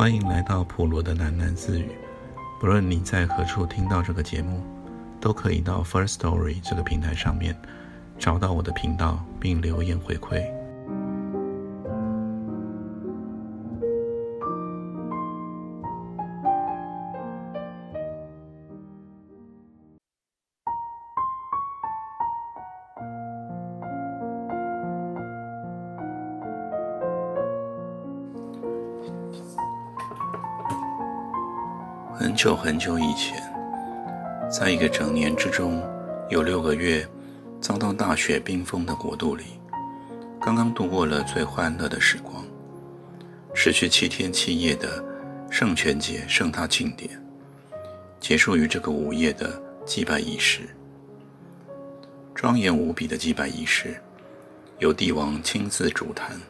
欢迎来到普罗的喃喃自语。不论你在何处听到这个节目，都可以到 First Story 这个平台上面找到我的频道，并留言回馈。久很久以前，在一个整年之中有六个月遭到大雪冰封的国度里，刚刚度过了最欢乐的时光，持续七天七夜的圣泉节盛大庆典，结束于这个午夜的祭拜仪式。庄严无比的祭拜仪式，由帝王亲自主坛，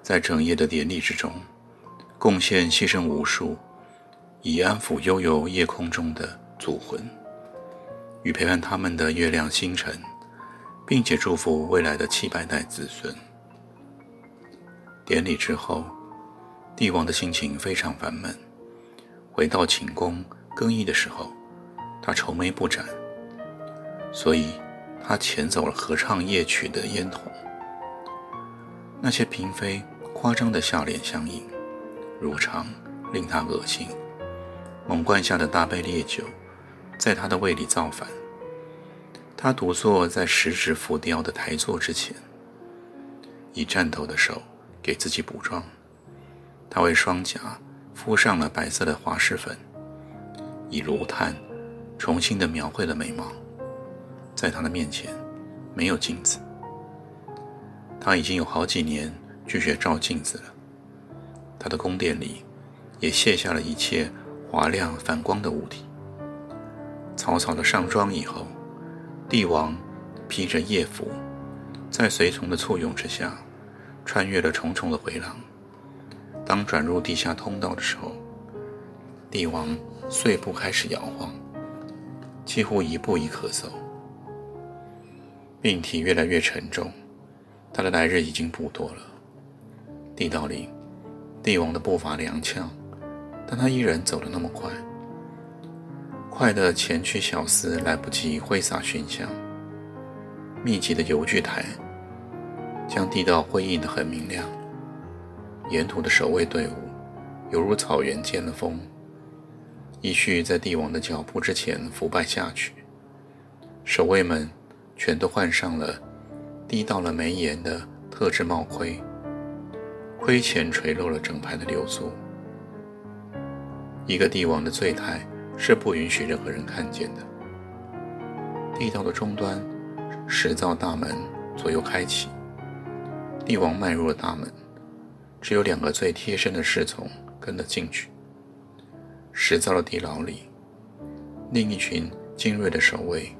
在整夜的典礼之中，贡献牺牲无数。以安抚悠游夜空中的祖魂，与陪伴他们的月亮星辰，并且祝福未来的七百代子孙。典礼之后，帝王的心情非常烦闷。回到寝宫更衣的时候，他愁眉不展，所以他遣走了合唱夜曲的烟筒。那些嫔妃夸张的笑脸相迎，如常令他恶心。猛灌下的大杯烈酒，在他的胃里造反。他独坐在十指浮雕的台座之前，以颤抖的手给自己补妆。他为双颊敷上了白色的滑石粉，以炉炭重新的描绘了眉毛。在他的面前，没有镜子。他已经有好几年拒绝照镜子了。他的宫殿里也卸下了一切。华亮反光的物体。草草的上妆以后，帝王披着夜服，在随从的簇拥之下，穿越了重重的回廊。当转入地下通道的时候，帝王碎步开始摇晃，几乎一步一咳嗽，病体越来越沉重。他的来日已经不多了。地道里，帝王的步伐踉跄。但他依然走得那么快，快的前驱小厮来不及挥洒熏香。密集的油锯台将地道辉映得很明亮，沿途的守卫队伍犹如草原见了风，一续在帝王的脚步之前腐败下去。守卫们全都换上了滴到了眉眼的特制帽盔，盔前垂落了整排的流苏。一个帝王的醉态是不允许任何人看见的。地道的终端，石造大门左右开启，帝王迈入了大门，只有两个最贴身的侍从跟了进去。石造的地牢里，另一群精锐的守卫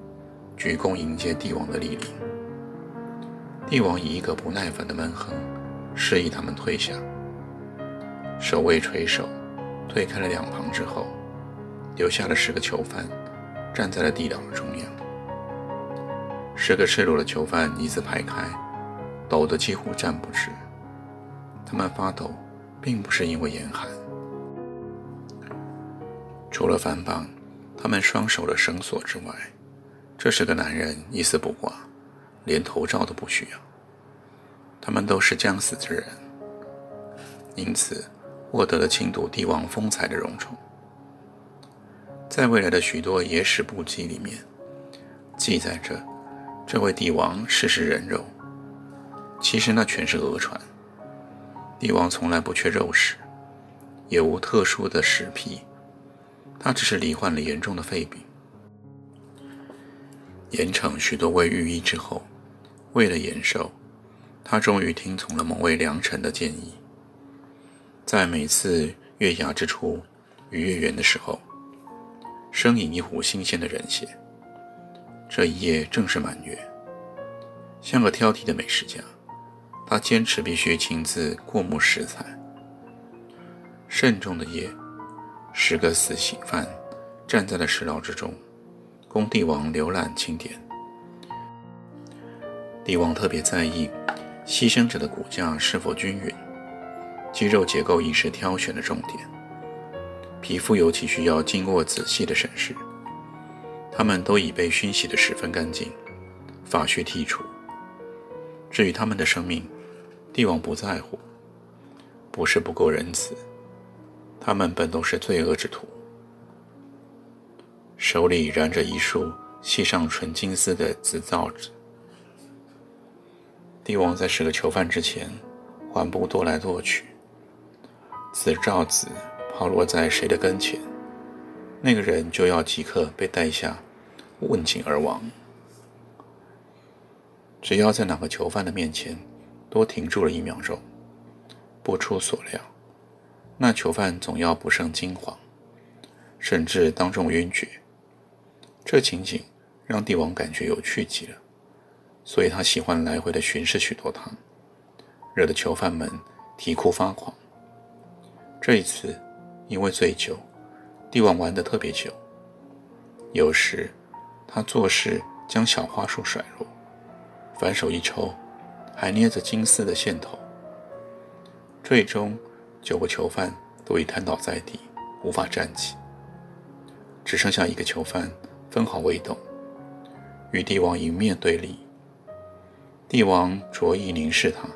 鞠躬迎接帝王的莅临。帝王以一个不耐烦的闷哼，示意他们退下。守卫垂首。推开了两旁之后，留下了十个囚犯，站在了地牢的中央。十个赤裸的囚犯一字排开，抖得几乎站不直。他们发抖，并不是因为严寒。除了反绑他们双手的绳索之外，这十个男人一丝不挂，连头罩都不需要。他们都是将死之人，因此。获得了庆睹帝王风采的荣宠，在未来的许多野史簿记里面，记载着这位帝王世食人肉。其实那全是讹传。帝王从来不缺肉食，也无特殊的食癖，他只是罹患了严重的肺病。严惩许多位御医之后，为了延寿，他终于听从了某位良臣的建议。在每次月牙之初与月圆的时候，生饮一壶新鲜的人血。这一夜正是满月。像个挑剔的美食家，他坚持必须亲自过目食材。慎重的夜，十个死刑犯站在了石牢之中，供帝王浏览清点。帝王特别在意牺牲者的骨架是否均匀。肌肉结构亦是挑选的重点。皮肤尤其需要经过仔细的审视。他们都已被熏洗得十分干净，发须剔除。至于他们的生命，帝王不在乎，不是不够仁慈，他们本都是罪恶之徒。手里燃着一束系上纯金丝的紫皂纸。帝王在十个囚犯之前，缓步踱来踱去。紫罩子抛落在谁的跟前，那个人就要即刻被带下，问井而亡。只要在哪个囚犯的面前多停住了一秒钟，不出所料，那囚犯总要不胜惊惶，甚至当众晕厥。这情景让帝王感觉有趣极了，所以他喜欢来回的巡视许多趟，惹得囚犯们啼哭发狂。这一次，因为醉酒，帝王玩得特别久。有时，他做事将小花束甩落，反手一抽，还捏着金丝的线头。最终，九个囚犯都已瘫倒在地，无法站起，只剩下一个囚犯。分毫未动，与帝王迎面对立。帝王着意凝视他，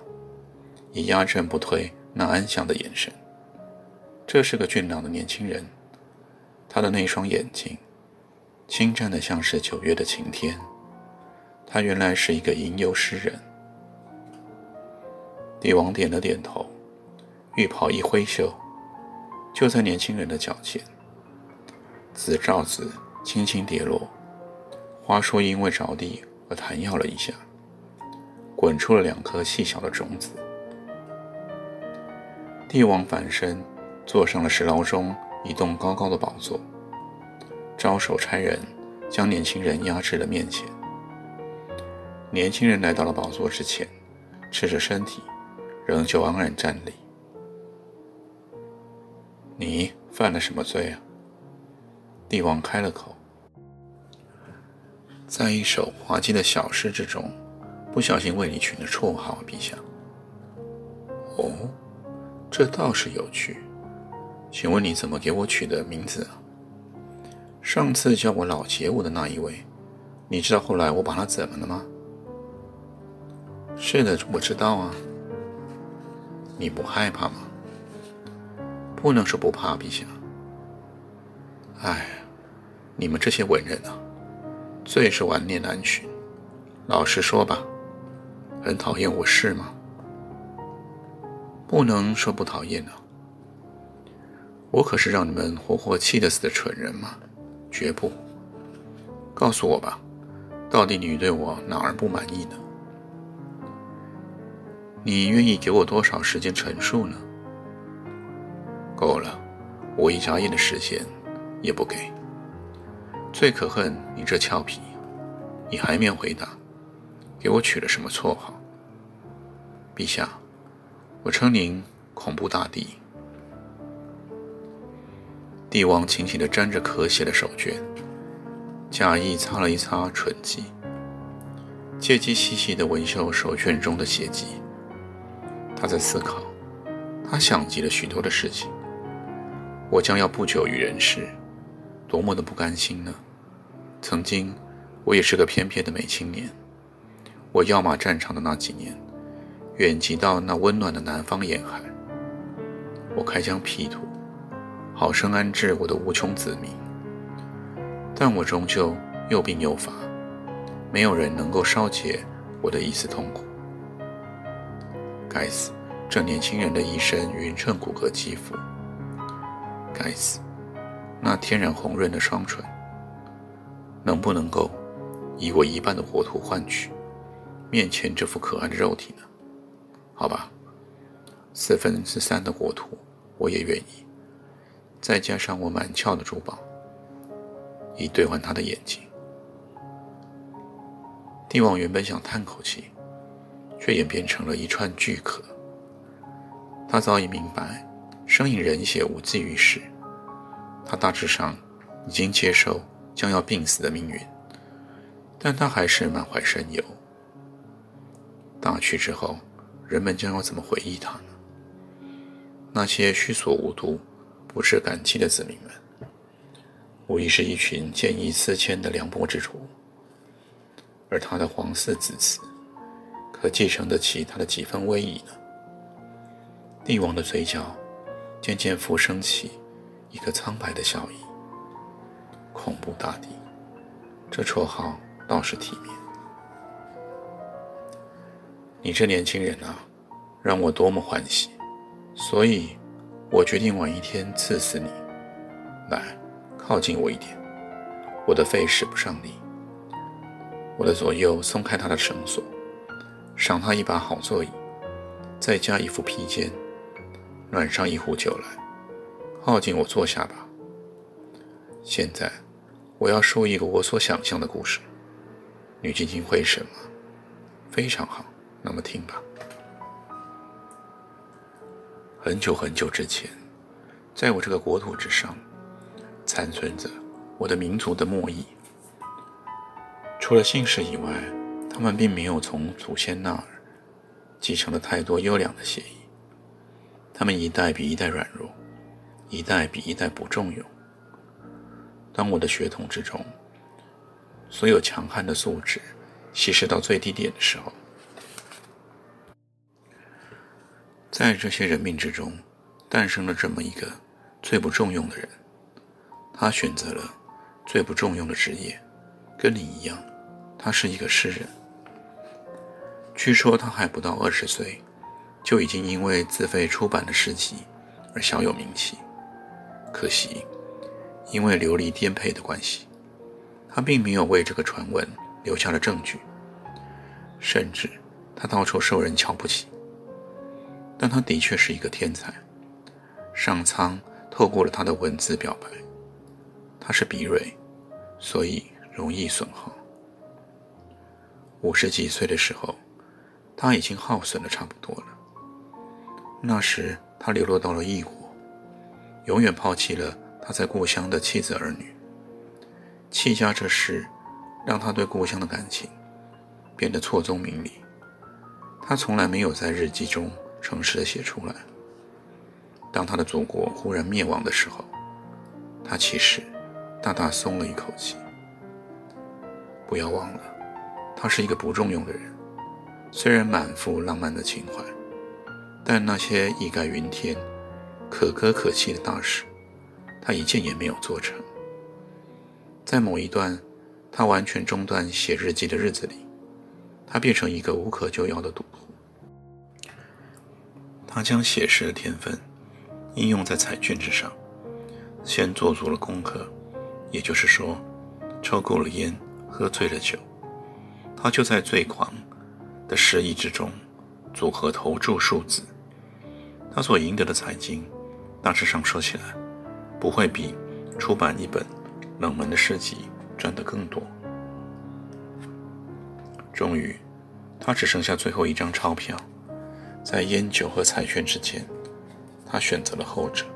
以压阵不退那安详的眼神。这是个俊朗的年轻人，他的那双眼睛，清湛的像是九月的晴天。他原来是一个吟游诗人。帝王点了点头，浴袍一挥袖，就在年轻人的脚前，紫罩子。轻轻跌落，花束因为着地而弹跃了一下，滚出了两颗细小的种子。帝王反身坐上了石牢中一栋高高的宝座，招手差人将年轻人压至了面前。年轻人来到了宝座之前，赤着身体，仍旧昂然站立。你犯了什么罪啊？帝王开了口。在一首滑稽的小诗之中，不小心为你取了绰号，陛下。哦，这倒是有趣。请问你怎么给我取的名字啊？上次叫我老杰武的那一位，你知道后来我把他怎么了吗？是的，我知道啊。你不害怕吗？不能说不怕，陛下。哎，你们这些文人啊！最是顽劣难驯。老实说吧，很讨厌我是吗？不能说不讨厌啊。我可是让你们活活气得死的蠢人吗？绝不。告诉我吧，到底你对我哪儿不满意呢？你愿意给我多少时间陈述呢？够了，我一眨眼的时间也不给。最可恨你这俏皮，你还没回答，给我取了什么绰号？陛下，我称您恐怖大帝。帝王紧紧地沾着咳血的手绢，假意擦了一擦唇迹，借机细细地闻嗅手绢中的血迹。他在思考，他想及了许多的事情。我将要不久于人世。多么的不甘心呢！曾经，我也是个翩翩的美青年。我要马战场的那几年，远及到那温暖的南方沿海。我开疆辟土，好生安置我的无穷子民。但我终究又病又乏，没有人能够消解我的一丝痛苦。该死，这年轻人的一身匀称骨骼肌肤。该死。那天然红润的双唇，能不能够以我一半的国土换取面前这副可爱的肉体呢？好吧，四分之三的国土我也愿意，再加上我满鞘的珠宝，以兑换他的眼睛。帝王原本想叹口气，却演变成了一串巨壳。他早已明白，生饮人血无济于事。他大致上已经接受将要病死的命运，但他还是满怀深忧。大去之后，人们将要怎么回忆他呢？那些虚所无度、不是感激的子民们，无疑是一群见异思迁的凉薄之徒。而他的皇嗣子嗣，可继承得起他的几分威仪呢？帝王的嘴角渐渐浮升起一个苍白的笑意。恐怖大帝，这绰号倒是体面。你这年轻人啊，让我多么欢喜！所以，我决定晚一天刺死你。来，靠近我一点。我的肺使不上力。我的左右松开他的绳索，赏他一把好座椅，再加一副披肩，暖上一壶酒来。靠近我坐下吧。现在，我要说一个我所想象的故事。你津津会审吗？非常好。那么听吧。很久很久之前，在我这个国土之上，残存着我的民族的末裔。除了姓氏以外，他们并没有从祖先那儿继承了太多优良的血裔。他们一代比一代软弱，一代比一代不重用。当我的血统之中所有强悍的素质稀释到最低点的时候，在这些人命之中，诞生了这么一个最不重用的人。他选择了最不重用的职业，跟你一样，他是一个诗人。据说他还不到二十岁，就已经因为自费出版的诗集而小有名气。可惜，因为流离颠沛的关系，他并没有为这个传闻留下了证据，甚至他到处受人瞧不起。但他的确是一个天才。上苍透过了他的文字表白，他是比蕊，所以容易损耗。五十几岁的时候，他已经耗损的差不多了。那时他流落到了异国，永远抛弃了他在故乡的妻子儿女。弃家这事，让他对故乡的感情变得错综明理。他从来没有在日记中。诚实的写出来。当他的祖国忽然灭亡的时候，他其实大大松了一口气。不要忘了，他是一个不重用的人。虽然满腹浪漫的情怀，但那些义盖云天、可歌可泣的大事，他一件也没有做成。在某一段他完全中断写日记的日子里，他变成一个无可救药的赌徒。他将写诗的天分应用在彩券之上，先做足了功课，也就是说，抽够了烟，喝醉了酒，他就在最狂的诗意之中组合投注数字。他所赢得的彩金，大致上说起来，不会比出版一本冷门的诗集赚得更多。终于，他只剩下最后一张钞票。在烟酒和彩券之间，他选择了后者。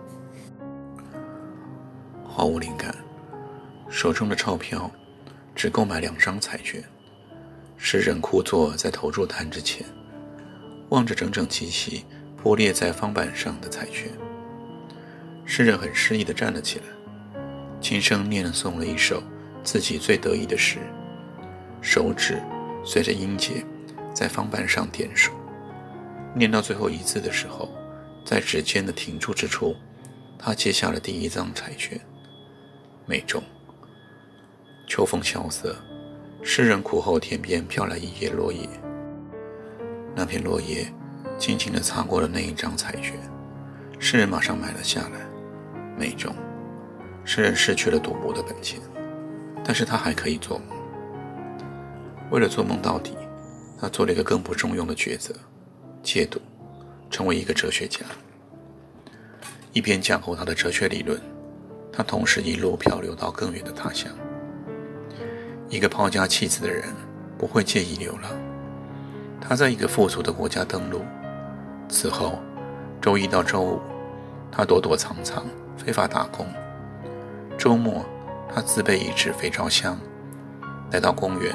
毫无灵感，手中的钞票只够买两张彩券。诗人枯坐在投注摊之前，望着整整齐齐铺列在方板上的彩券。诗人很失意地站了起来，轻声念诵了一首自己最得意的诗，手指随着音节在方板上点数。念到最后一字的时候，在指尖的停住之处，他接下了第一张彩券，没中。秋风萧瑟，诗人苦后天边飘来一叶落叶，那片落叶轻轻地擦过了那一张彩券，诗人马上买了下来，没中。诗人失去了赌博的本钱，但是他还可以做梦。为了做梦到底，他做了一个更不中用的抉择。戒赌，成为一个哲学家。一边讲后他的哲学理论，他同时一路漂流到更远的他乡。一个抛家弃子的人不会介意流浪。他在一个富足的国家登陆，此后周一到周五，他躲躲藏藏，非法打工。周末，他自备一支肥皂箱，来到公园，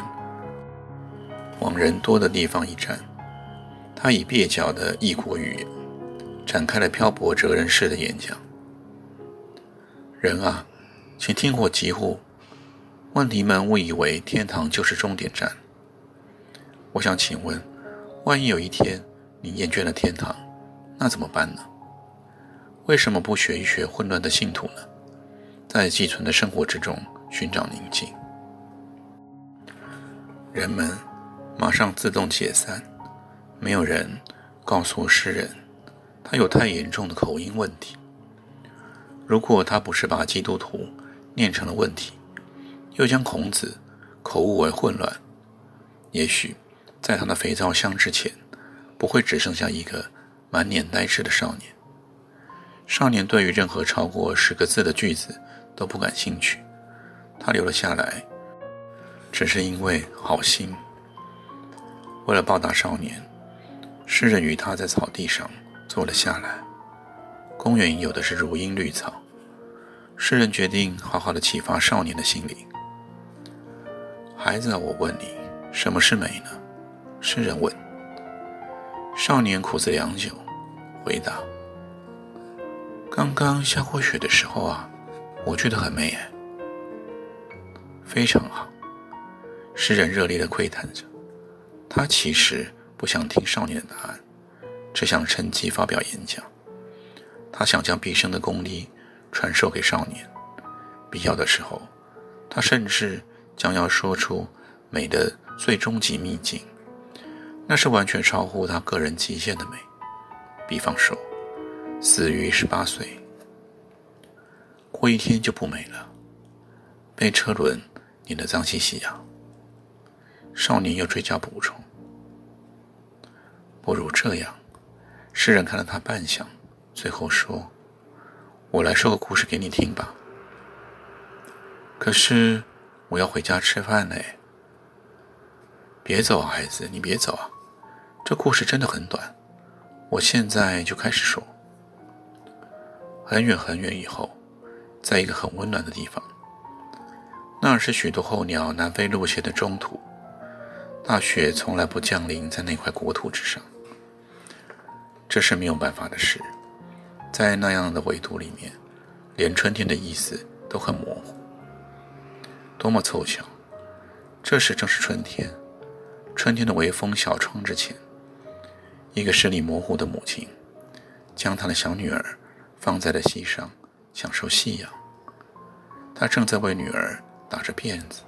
往人多的地方一站。他以蹩脚的异国语言展开了漂泊哲人式的演讲。人啊，请听我疾呼：问题们误以为天堂就是终点站。我想请问，万一有一天你厌倦了天堂，那怎么办呢？为什么不学一学混乱的信徒呢？在寄存的生活之中寻找宁静。人们马上自动解散，没有人告诉诗人，他有太严重的口音问题。如果他不是把基督徒念成了问题，又将孔子口误为混乱，也许在他的肥皂箱之前，不会只剩下一个满脸呆滞的少年。少年对于任何超过十个字的句子都不感兴趣，他留了下来。只是因为好心，为了报答少年，诗人与他在草地上坐了下来。公园有的是如茵绿草，诗人决定好好的启发少年的心灵。孩子，我问你，什么是美呢？诗人问。少年苦思良久，回答：“刚刚下过雪的时候啊，我觉得很美哎。”非常好。诗人热烈的喟叹着，他其实不想听少年的答案，只想趁机发表演讲。他想将毕生的功力传授给少年，必要的时候，他甚至将要说出美的最终极秘境，那是完全超乎他个人极限的美。比方说，死于十八岁，过一天就不美了，被车轮碾得脏兮兮呀。少年又追加补充：“不如这样。”诗人看了他半晌，最后说：“我来说个故事给你听吧。”可是我要回家吃饭嘞。别走啊，孩子，你别走啊！这故事真的很短，我现在就开始说。很远很远以后，在一个很温暖的地方，那是许多候鸟南飞路线的中途。大雪从来不降临在那块国土之上，这是没有办法的事。在那样的纬度里面，连春天的意思都很模糊。多么凑巧，这时正是春天。春天的微风小窗之前，一个视力模糊的母亲，将她的小女儿放在了膝上，享受夕阳。她正在为女儿打着辫子。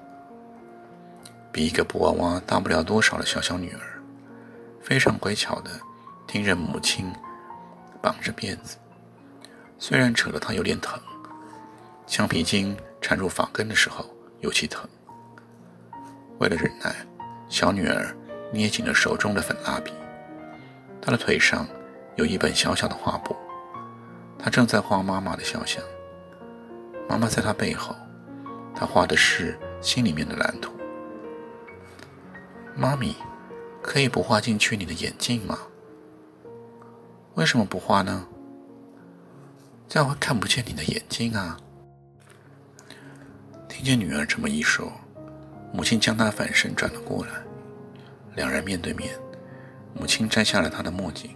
比一个布娃娃大不了多少的小小女儿，非常乖巧的听任母亲绑着辫子，虽然扯得她有点疼，橡皮筋缠入发根的时候尤其疼。为了忍耐，小女儿捏紧了手中的粉蜡笔，她的腿上有一本小小的画布，她正在画妈妈的肖像。妈妈在她背后，她画的是心里面的蓝图。妈咪，可以不画进去你的眼镜吗？为什么不画呢？这样会看不见你的眼睛啊！听见女儿这么一说，母亲将她反身转了过来，两人面对面。母亲摘下了她的墨镜，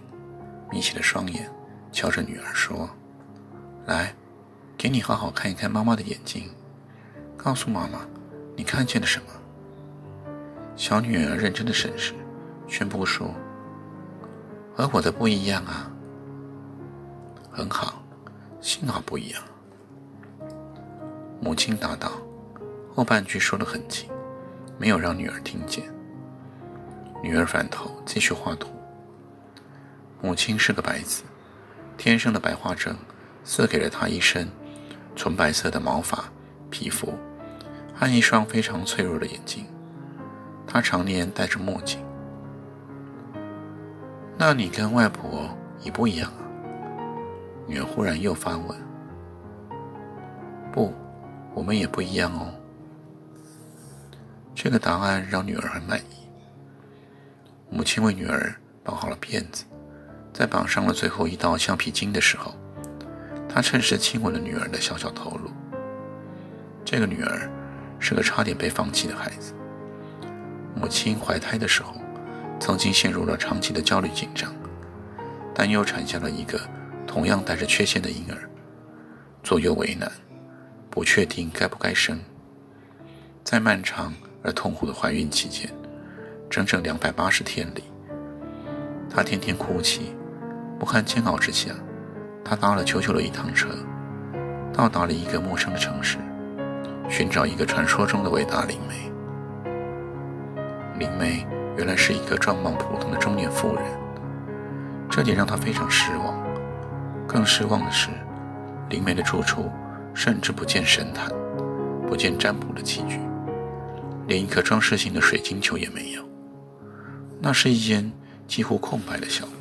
眯起了双眼，瞧着女儿说：“来，给你好好看一看妈妈的眼睛，告诉妈妈，你看见了什么。”小女儿认真的审视，宣布说：“和我的不一样啊。”很好，幸好不一样。母亲答道，后半句说得很轻，没有让女儿听见。女儿反头继续画图。母亲是个白子，天生的白化症赐给了她一身纯白色的毛发、皮肤和一双非常脆弱的眼睛。他常年戴着墨镜。那你跟外婆一不一样啊？女儿忽然又发问。不，我们也不一样哦。这个答案让女儿很满意。母亲为女儿绑好了辫子，在绑上了最后一道橡皮筋的时候，她趁势亲吻了女儿的小小头颅。这个女儿是个差点被放弃的孩子。母亲怀胎的时候，曾经陷入了长期的焦虑紧张，担忧产下了一个同样带着缺陷的婴儿，左右为难，不确定该不该生。在漫长而痛苦的怀孕期间，整整两百八十天里，她天天哭泣，不堪煎熬之下，她搭了久久的一趟车，到达了一个陌生的城市，寻找一个传说中的伟大灵媒。灵媒原来是一个状貌普通的中年妇人，这点让她非常失望。更失望的是，灵媒的住处甚至不见神坛，不见占卜的器具。连一颗装饰性的水晶球也没有，那是一间几乎空白的小屋。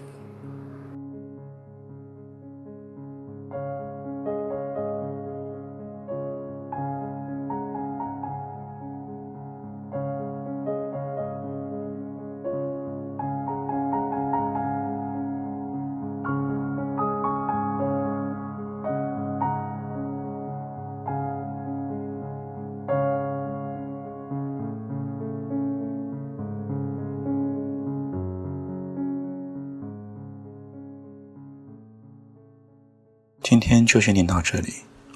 今天就先念到这里，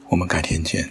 我们改天见。